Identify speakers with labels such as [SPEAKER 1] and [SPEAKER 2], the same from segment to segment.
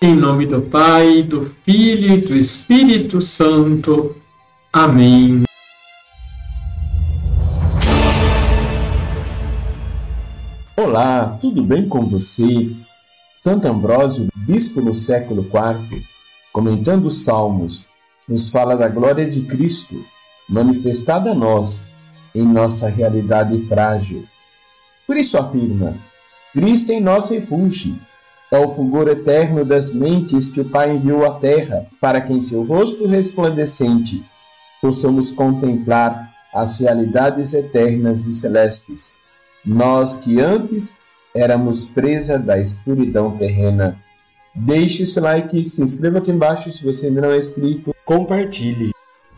[SPEAKER 1] Em nome do Pai, do Filho e do Espírito Santo. Amém.
[SPEAKER 2] Olá, tudo bem com você? Santo Ambrósio, bispo no século IV, comentando os Salmos, nos fala da glória de Cristo, manifestada a nós, em nossa realidade frágil. Por isso afirma: Cristo em nosso refúgio é o fulgor eterno das mentes que o Pai enviou à terra, para que em seu rosto resplandecente possamos contemplar as realidades eternas e celestes. Nós que antes éramos presa da escuridão terrena. Deixe seu like, se inscreva aqui embaixo se você ainda não é inscrito, compartilhe.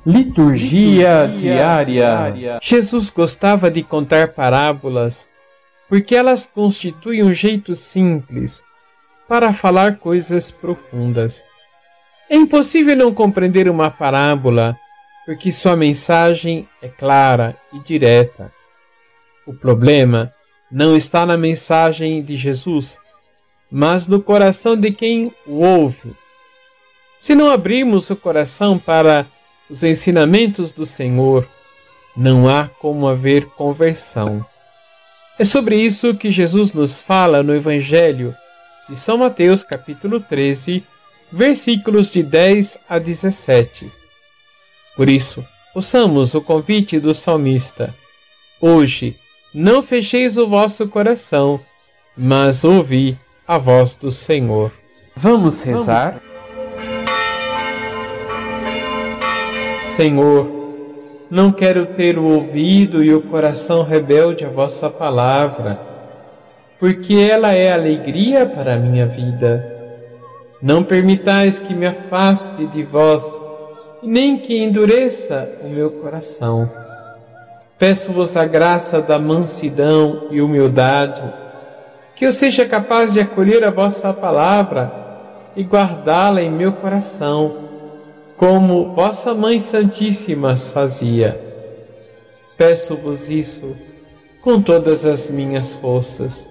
[SPEAKER 3] Liturgia, Liturgia diária. diária. Jesus gostava de contar parábolas porque elas constituem um jeito simples para falar coisas profundas. É impossível não compreender uma parábola, porque sua mensagem é clara e direta. O problema não está na mensagem de Jesus, mas no coração de quem o ouve. Se não abrirmos o coração para os ensinamentos do Senhor, não há como haver conversão. É sobre isso que Jesus nos fala no Evangelho de São Mateus, capítulo 13, versículos de 10 a 17. Por isso, ouçamos o convite do salmista. Hoje, não fecheis o vosso coração, mas ouvi a voz do Senhor.
[SPEAKER 2] Vamos rezar?
[SPEAKER 3] Senhor, não quero ter o ouvido e o coração rebelde à vossa palavra porque ela é alegria para a minha vida. Não permitais que me afaste de vós, nem que endureça o meu coração. Peço-vos a graça da mansidão e humildade, que eu seja capaz de acolher a vossa palavra e guardá-la em meu coração, como vossa Mãe Santíssima fazia. Peço-vos isso com todas as minhas forças